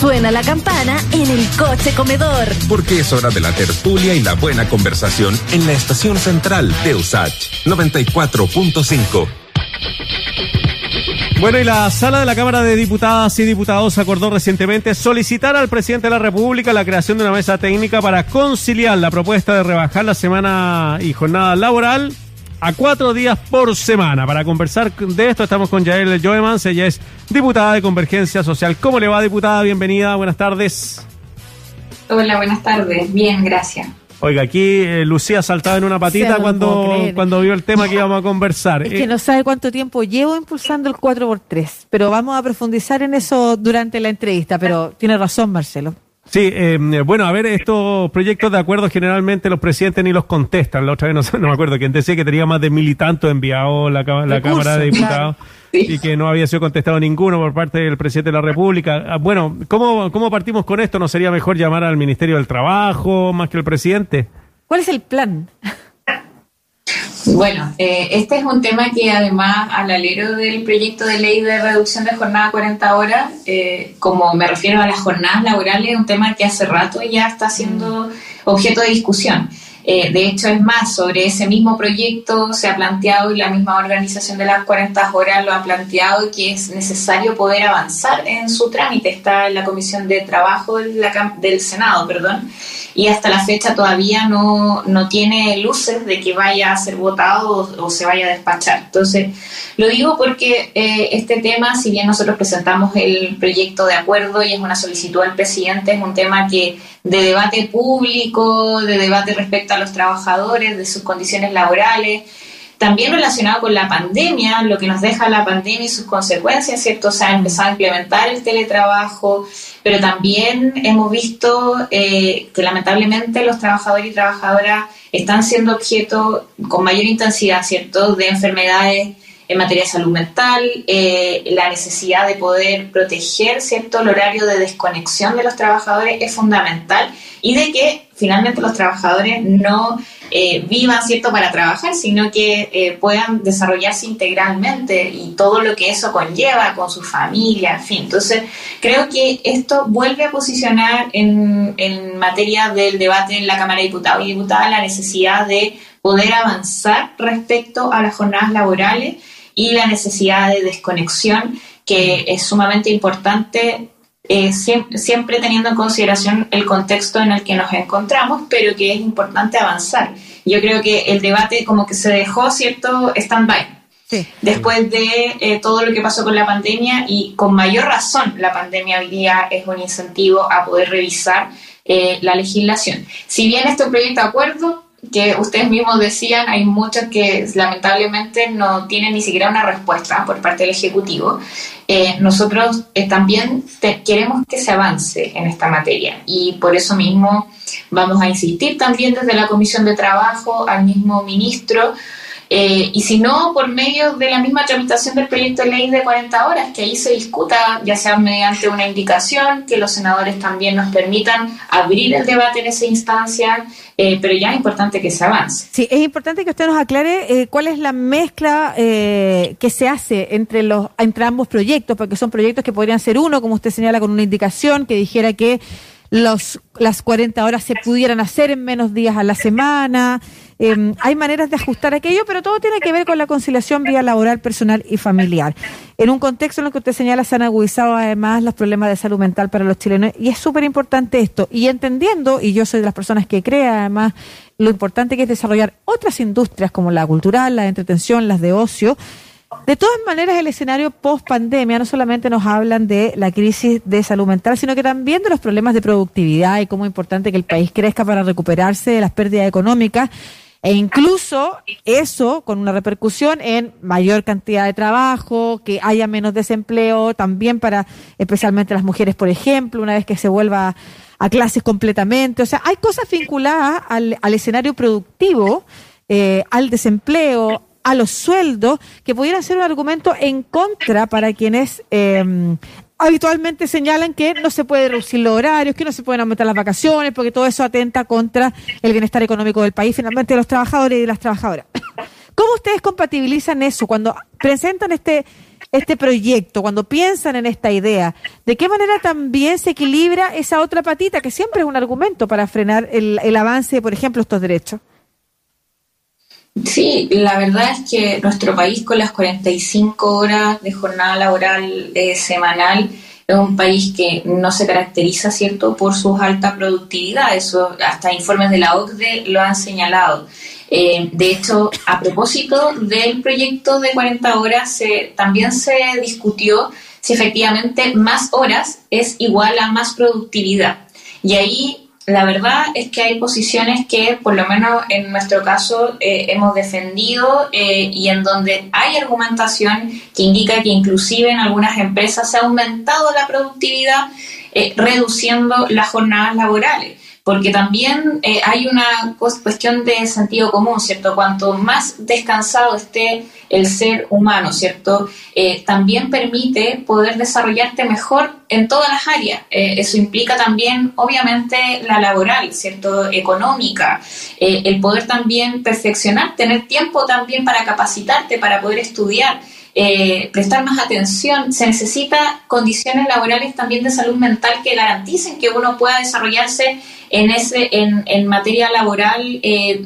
Suena la campana en el coche comedor. Porque es hora de la tertulia y la buena conversación en la estación central de USACH 94.5. Bueno, y la sala de la Cámara de Diputadas y Diputados acordó recientemente solicitar al presidente de la República la creación de una mesa técnica para conciliar la propuesta de rebajar la semana y jornada laboral a cuatro días por semana. Para conversar de esto estamos con Yael Joemans, ella es diputada de Convergencia Social. ¿Cómo le va, diputada? Bienvenida, buenas tardes. Hola, buenas tardes. Bien, gracias. Oiga, aquí eh, Lucía saltaba en una patita cuando, cuando vio el tema que íbamos a conversar. Es que eh, no sabe cuánto tiempo llevo impulsando el 4x3, pero vamos a profundizar en eso durante la entrevista, pero tiene razón Marcelo. Sí, eh, bueno, a ver, estos proyectos de acuerdo generalmente los presidentes ni los contestan. La otra vez no, no me acuerdo quién decía que tenía más de mil y tanto enviado la, la Cámara de Diputados y que no había sido contestado ninguno por parte del presidente de la República. Ah, bueno, ¿cómo, ¿cómo partimos con esto? ¿No sería mejor llamar al Ministerio del Trabajo más que al presidente? ¿Cuál es el plan? Bueno, eh, este es un tema que además al alero del proyecto de ley de reducción de jornada a 40 horas, eh, como me refiero a las jornadas laborales, es un tema que hace rato ya está siendo objeto de discusión. Eh, de hecho, es más, sobre ese mismo proyecto se ha planteado y la misma organización de las 40 horas lo ha planteado que es necesario poder avanzar en su trámite. Está en la Comisión de Trabajo del Senado, perdón, y hasta la fecha todavía no, no tiene luces de que vaya a ser votado o, se vaya a despachar. Entonces, lo digo porque eh, este tema, si bien nosotros presentamos el proyecto de acuerdo y es una solicitud al presidente, es un tema que de debate público, de debate respecto a los trabajadores, de sus condiciones laborales, también relacionado con la pandemia, lo que nos deja la pandemia y sus consecuencias, ¿cierto? Se ha empezado a implementar el teletrabajo, pero también hemos visto eh, que lamentablemente los trabajadores y trabajadoras están siendo objeto con mayor intensidad, ¿cierto?, de enfermedades en materia de salud mental, eh, la necesidad de poder proteger cierto el horario de desconexión de los trabajadores es fundamental y de que finalmente los trabajadores no eh, vivan cierto para trabajar, sino que eh, puedan desarrollarse integralmente y todo lo que eso conlleva con su familia, en fin. Entonces, creo que esto vuelve a posicionar en, en materia del debate en la Cámara de Diputados y Diputadas la necesidad de poder avanzar respecto a las jornadas laborales y la necesidad de desconexión, que es sumamente importante, eh, siempre, teniendo en consideración el contexto en el que nos encontramos, pero que es importante avanzar. Yo creo que el debate como que se dejó cierto stand-by. Después de eh, todo lo que pasó con la pandemia y con mayor razón la pandemia hoy día es un incentivo a poder revisar eh, la legislación. Si bien este proyecto de acuerdo que ustedes mismos decían, hay muchos que lamentablemente no tienen ni siquiera una respuesta por parte del Ejecutivo. Eh, nosotros eh, también queremos que se avance en esta materia y por eso mismo vamos a insistir también desde la Comisión de Trabajo al mismo ministro eh, y si no, por medio de la misma tramitación del proyecto de ley de 40 horas, que ahí se discuta, ya sea mediante una indicación, que los senadores también nos permitan abrir el debate en esa instancia, eh, pero ya es importante que se avance. Sí, es importante que usted nos aclare eh, cuál es la mezcla que se hace entre, los, entre ambos proyectos, porque son proyectos que podrían ser uno, como usted señala, con una indicación que dijera que los, las 40 horas se pudieran hacer en menos días a la semana. Em, hay maneras de ajustar aquello, pero todo tiene que ver con la conciliación vía laboral, personal y familiar. En un contexto en el que usted señala, se han agudizado además los problemas de salud mental para los chilenos y es súper importante esto. Y entendiendo, y yo soy de las personas que cree además lo importante que es desarrollar otras industrias como la cultural, la de entretención, las de ocio, de todas maneras, el escenario post pandemia no solamente nos hablan de la crisis de salud mental, sino que también de los problemas de productividad y cómo es importante que el país crezca para recuperarse de las pérdidas económicas. E incluso eso con una repercusión en mayor cantidad de trabajo, que haya menos desempleo, también para especialmente las mujeres, por ejemplo, una vez que se vuelva a clases completamente. O sea, hay cosas vinculadas al, escenario productivo, eh, al desempleo, a los sueldos, que pudieran ser un argumento en contra para quienes eh, habitualmente señalan que no se puede reducir los horarios, que no se pueden aumentar las vacaciones, porque todo eso atenta contra el bienestar económico del país, finalmente de los trabajadores y de las trabajadoras. ¿Cómo ustedes compatibilizan eso cuando presentan este este proyecto, cuando piensan en esta idea, ¿de qué manera también se equilibra esa otra patita que siempre es un argumento para frenar el, el avance, por ejemplo, estos derechos? Sí, la verdad es que nuestro país con las 45 horas de jornada laboral eh, semanal es un país que no se caracteriza, ¿cierto?, por su alta productividad. Eso hasta informes de la OCDE lo han señalado. Eh, de hecho, a propósito del proyecto de 40 horas, también se discutió si efectivamente más horas es igual a más productividad. Y ahí la verdad es que hay posiciones que, por lo menos en nuestro caso, eh, hemos defendido eh, y en donde hay argumentación que indica que inclusive en algunas empresas se ha aumentado la productividad reduciendo las jornadas laborales porque también eh, hay una cuestión de sentido común, ¿cierto? Cuanto más descansado esté el ser humano, ¿cierto? Eh, también permite poder desarrollarte mejor en todas las áreas. Eh, eso implica también, obviamente, la laboral, ¿cierto? Económica, el poder también perfeccionar, tener tiempo también para capacitarte, para poder estudiar. Prestar más atención, se necesita condiciones laborales también de salud mental que garanticen que uno pueda desarrollarse en, ese, en, en materia laboral eh,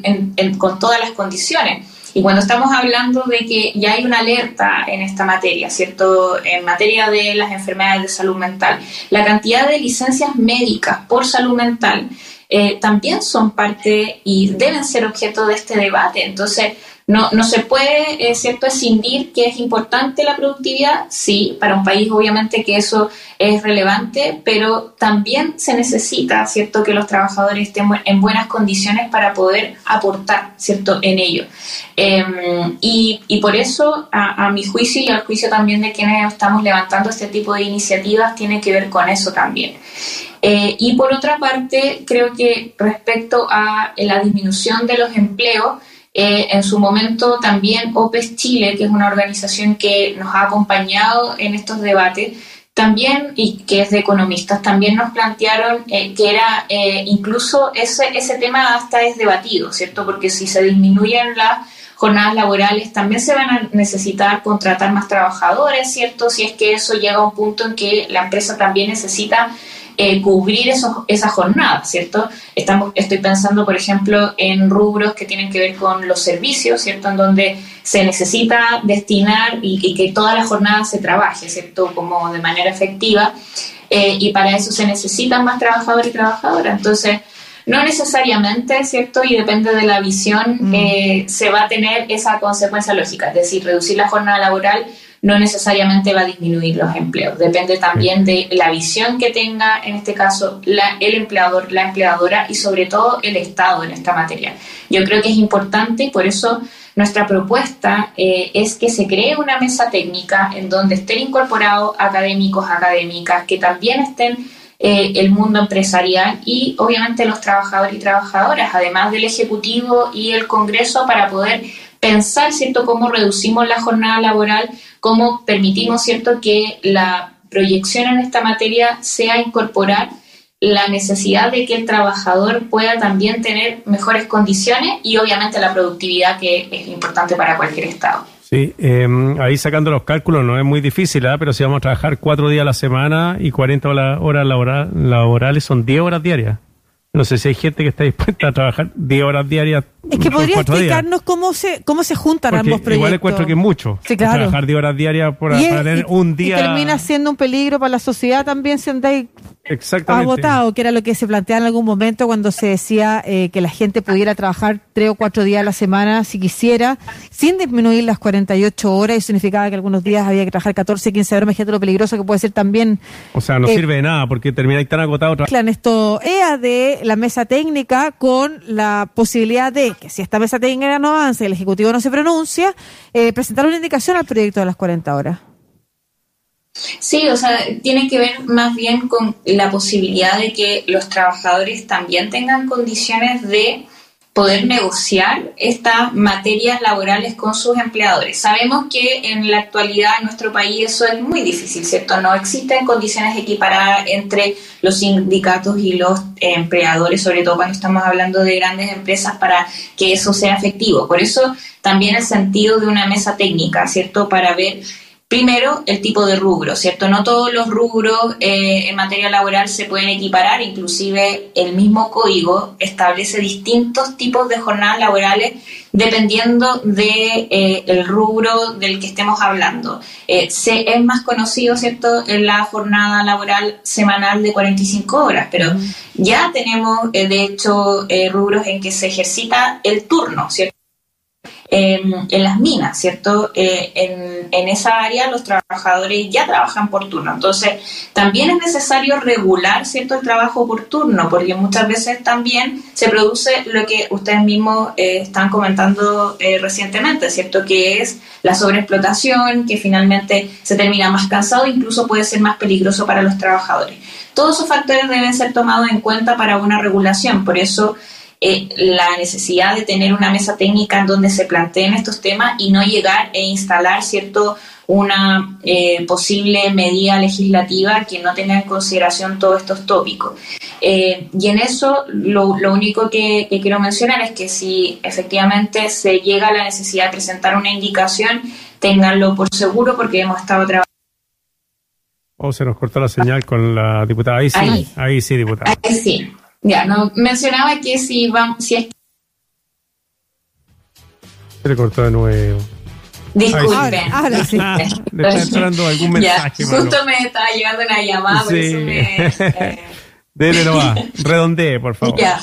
con todas las condiciones. Y cuando estamos hablando de que ya hay una alerta en esta materia, ¿cierto? En materia de las enfermedades de salud mental, la cantidad de licencias médicas por salud mental eh, también son parte y deben ser objeto de este debate. Entonces, no, no se puede, es cierto, escindir que es importante la productividad, sí, para un país obviamente que eso es relevante, pero también se necesita, ¿cierto?, que los trabajadores estén en buenas condiciones para poder aportar, ¿cierto?, en ello. Em, y, y, por eso, a, mi juicio y al juicio también de quienes estamos levantando este tipo de iniciativas, tiene que ver con eso también. Eh, y por otra parte, creo que respecto a la disminución de los empleos, eh, en su momento también OPES Chile, que es una organización que nos ha acompañado en estos debates, también, y que es de economistas, también nos plantearon eh, que era eh, incluso ese, ese tema hasta es debatido, ¿cierto? Porque si se disminuyen las jornadas laborales, también se van a necesitar contratar más trabajadores, ¿cierto? Si es que eso llega a un punto en que la empresa también necesita eh, cubrir esos, esa jornada, ¿cierto? Estamos, estoy pensando, por ejemplo, en rubros que tienen que ver con los servicios, ¿cierto? En donde se necesita destinar y, que toda la jornada se trabaje, ¿cierto? Como de manera efectiva. Eh, y para eso se necesitan más trabajadores y trabajadoras. Entonces, no necesariamente, ¿cierto? Y depende de la visión, mm. eh, se va a tener esa consecuencia lógica, es decir, reducir la jornada laboral no necesariamente va a disminuir los empleos. Depende también de la visión que tenga, en este caso, la, el empleador, la empleadora y sobre todo el Estado en esta materia. Yo creo que es importante y por eso nuestra propuesta eh, es que se cree una mesa técnica en donde estén incorporados académicos, académicas, que también estén eh, el mundo empresarial y obviamente los trabajadores y trabajadoras, además del Ejecutivo y el Congreso, para poder pensar, ¿cierto?, cómo reducimos la jornada laboral, cómo permitimos, ¿cierto?, que la proyección en esta materia sea incorporar la necesidad de que el trabajador pueda también tener mejores condiciones y obviamente la productividad que es importante para cualquier Estado. Sí, em, ahí sacando los cálculos no es muy difícil, ¿eh? pero si vamos a trabajar cuatro días a la semana y 40 horas laborales son 10 horas diarias. No sé si hay gente que está dispuesta a trabajar 10 horas diarias. Es que podría explicarnos cómo se cómo se juntan ambos proyectos. Igual encuentro que es mucho. Sí, claro. Trabajar 10 horas diarias para tener un día. Y termina siendo un peligro para la sociedad también si andáis agotado, que era lo que se planteaba en algún momento cuando se decía eh, que la gente pudiera trabajar tres o cuatro días a la semana si quisiera, sin disminuir las 48 horas, y significaba que algunos días había que trabajar 14, 15 horas, imagínate lo peligroso que puede ser también. O sea, no eh, sirve de nada porque termináis tan agotado. En esto EA de la mesa técnica con la posibilidad de que si esta mesa técnica no avanza y el Ejecutivo no se pronuncia, eh, presentar una indicación al proyecto de las 40 horas. Sí, o sea, tiene que ver más bien con la posibilidad de que los trabajadores también tengan condiciones de poder negociar estas materias laborales con sus empleadores. Sabemos que en la actualidad en nuestro país eso es muy difícil, ¿cierto? No existen condiciones equiparadas entre los sindicatos y los empleadores, sobre todo cuando estamos hablando de grandes empresas, para que eso sea efectivo. Por eso también el sentido de una mesa técnica, ¿cierto? Para ver Primero, el tipo de rubro, ¿cierto? No todos los rubros eh, en materia laboral se pueden equiparar, inclusive el mismo código establece distintos tipos de jornadas laborales dependiendo de eh, el rubro del que estemos hablando. Eh, se, es más conocido, ¿cierto?, en la jornada laboral semanal de 45 horas, pero ya tenemos, de hecho, rubros en que se ejercita el turno, ¿cierto? En, las minas, ¿cierto? Eh, en, en, esa área los trabajadores ya trabajan por turno. Entonces, también es necesario regular, ¿cierto?, el trabajo por turno, porque muchas veces también se produce lo que ustedes mismos eh, están comentando eh, recientemente, ¿cierto?, que es la sobreexplotación, que finalmente se termina más cansado, incluso puede ser más peligroso para los trabajadores. Todos esos factores deben ser tomados en cuenta para una regulación, por eso eh, la necesidad de tener una mesa técnica en donde se planteen estos temas y no llegar e instalar cierto una eh, posible medida legislativa que no tenga en consideración todos estos tópicos. Eh, y en eso lo, lo único que, quiero mencionar es que si efectivamente se llega a la necesidad de presentar una indicación, ténganlo por seguro porque hemos estado trabajando. Oh, se nos cortó la señal con la diputada. Ahí sí, ahí, sí, diputada. Ahí sí. Ya, no, mencionaba que si, vamos, si es... Se le cortó de nuevo. Disculpen. Ahora, sí. Le está entrando algún mensaje. Ya, justo me estaba llegando una llamada, por eso me... Eh... Dele va. redondee, por favor. Ya.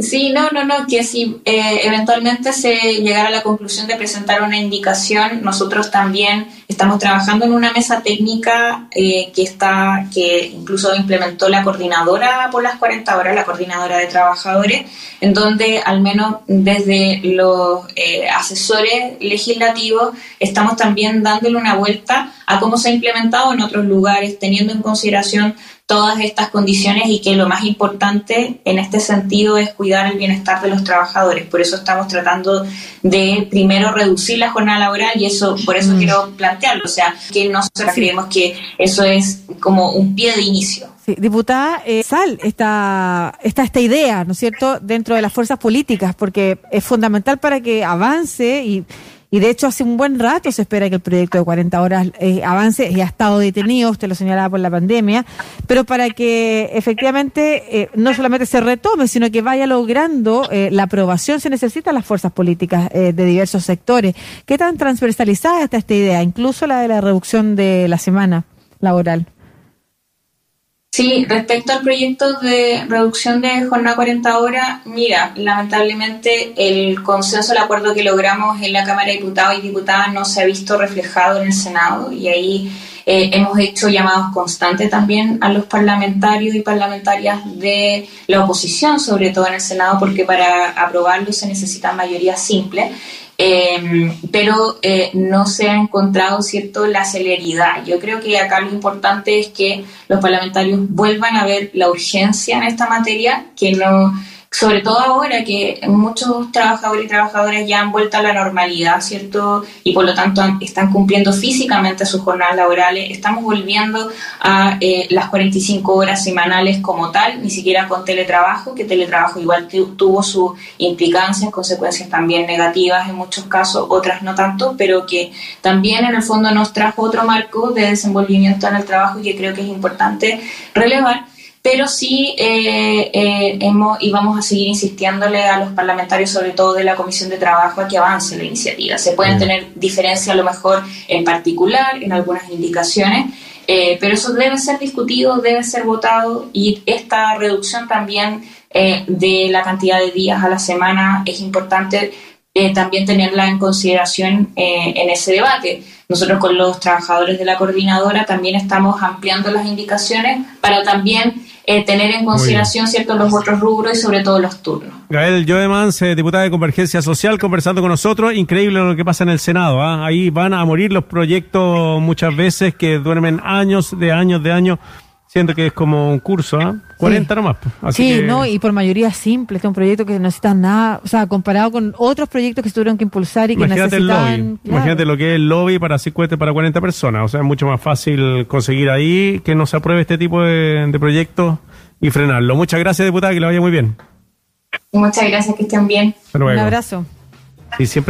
Sí, no, no, no, que si eh, eventualmente se llegara a la conclusión de presentar una indicación, nosotros también estamos trabajando en una mesa técnica eh, que está, que incluso implementó la coordinadora por las 40 horas, la coordinadora de trabajadores, en donde al menos desde los eh, asesores legislativos estamos también dándole una vuelta a cómo se ha implementado en otros lugares, teniendo en consideración todas estas condiciones y que lo más importante en este sentido es cuidar el bienestar de los trabajadores. Por eso estamos tratando de primero reducir la jornada laboral y eso, por eso mm. quiero plantearlo, o sea, que nosotros creemos que eso es como un pie de inicio. Sí, diputada, eh, sal esta, esta, esta idea, ¿no es cierto?, dentro de las fuerzas políticas, porque es fundamental para que avance y y de hecho, hace un buen rato se espera que el proyecto de 40 horas eh, avance y ha estado detenido, usted lo señalaba por la pandemia, pero para que efectivamente eh, no solamente se retome, sino que vaya logrando eh, la aprobación, se necesitan las fuerzas políticas de diversos sectores. ¿Qué tan transversalizada está esta idea, incluso la de la reducción de la semana laboral? Sí, respecto al proyecto de reducción de jornada 40 horas, mira, lamentablemente el consenso, el acuerdo que logramos en la Cámara de Diputados y Diputadas no se ha visto reflejado en el Senado y ahí eh, hemos hecho llamados constantes también a los parlamentarios y parlamentarias de la oposición, sobre todo en el Senado, porque para aprobarlo se necesita mayoría simple. Em, pero eh, no se ha encontrado cierto la celeridad. Yo creo que acá lo importante es que los parlamentarios vuelvan a ver la urgencia en esta materia, que no sobre todo ahora que muchos trabajadores y trabajadoras ya han vuelto a la normalidad, ¿cierto? Y por lo tanto están cumpliendo físicamente sus jornadas laborales, estamos volviendo a eh, las 45 horas semanales como tal, ni siquiera con teletrabajo, que teletrabajo igual tuvo sus implicancias, consecuencias también negativas en muchos casos, otras no tanto, pero que también en el fondo nos trajo otro marco de desenvolvimiento en el trabajo y que creo que es importante relevar pero sí eh, eh, hemos, y vamos a seguir insistiéndole a los parlamentarios, sobre todo de la Comisión de Trabajo, a que avance la iniciativa. Se pueden tener diferencias a lo mejor en particular, en algunas indicaciones, eh, pero eso debe ser discutido, debe ser votado y esta reducción también de la cantidad de días a la semana es importante también tenerla en consideración en ese debate. Nosotros con los trabajadores de la coordinadora también estamos ampliando las indicaciones para también eh, tener en consideración cierto los otros rubros y sobre todo los turnos. Gael Joemans, eh, diputada de Convergencia Social, conversando con nosotros. Increíble lo que pasa en el Senado. ¿ah? Ahí van a morir los proyectos muchas veces que duermen años de años de años Siento que es como un curso, ¿ah? 40 nomás. pues. Así sí, que- no, y por mayoría simple. Este es un proyecto que no necesita nada, o sea, comparado con otros proyectos que se tuvieron que impulsar y que Imagínate el lobby. claro. Imagínate lo que es el lobby para 50, para 40 personas. O sea, es mucho más fácil conseguir ahí que no se apruebe este tipo de, de proyectos y frenarlo. Muchas gracias, diputada, que le vaya muy bien. Muchas gracias, que estén bien. Un abrazo. Y siempre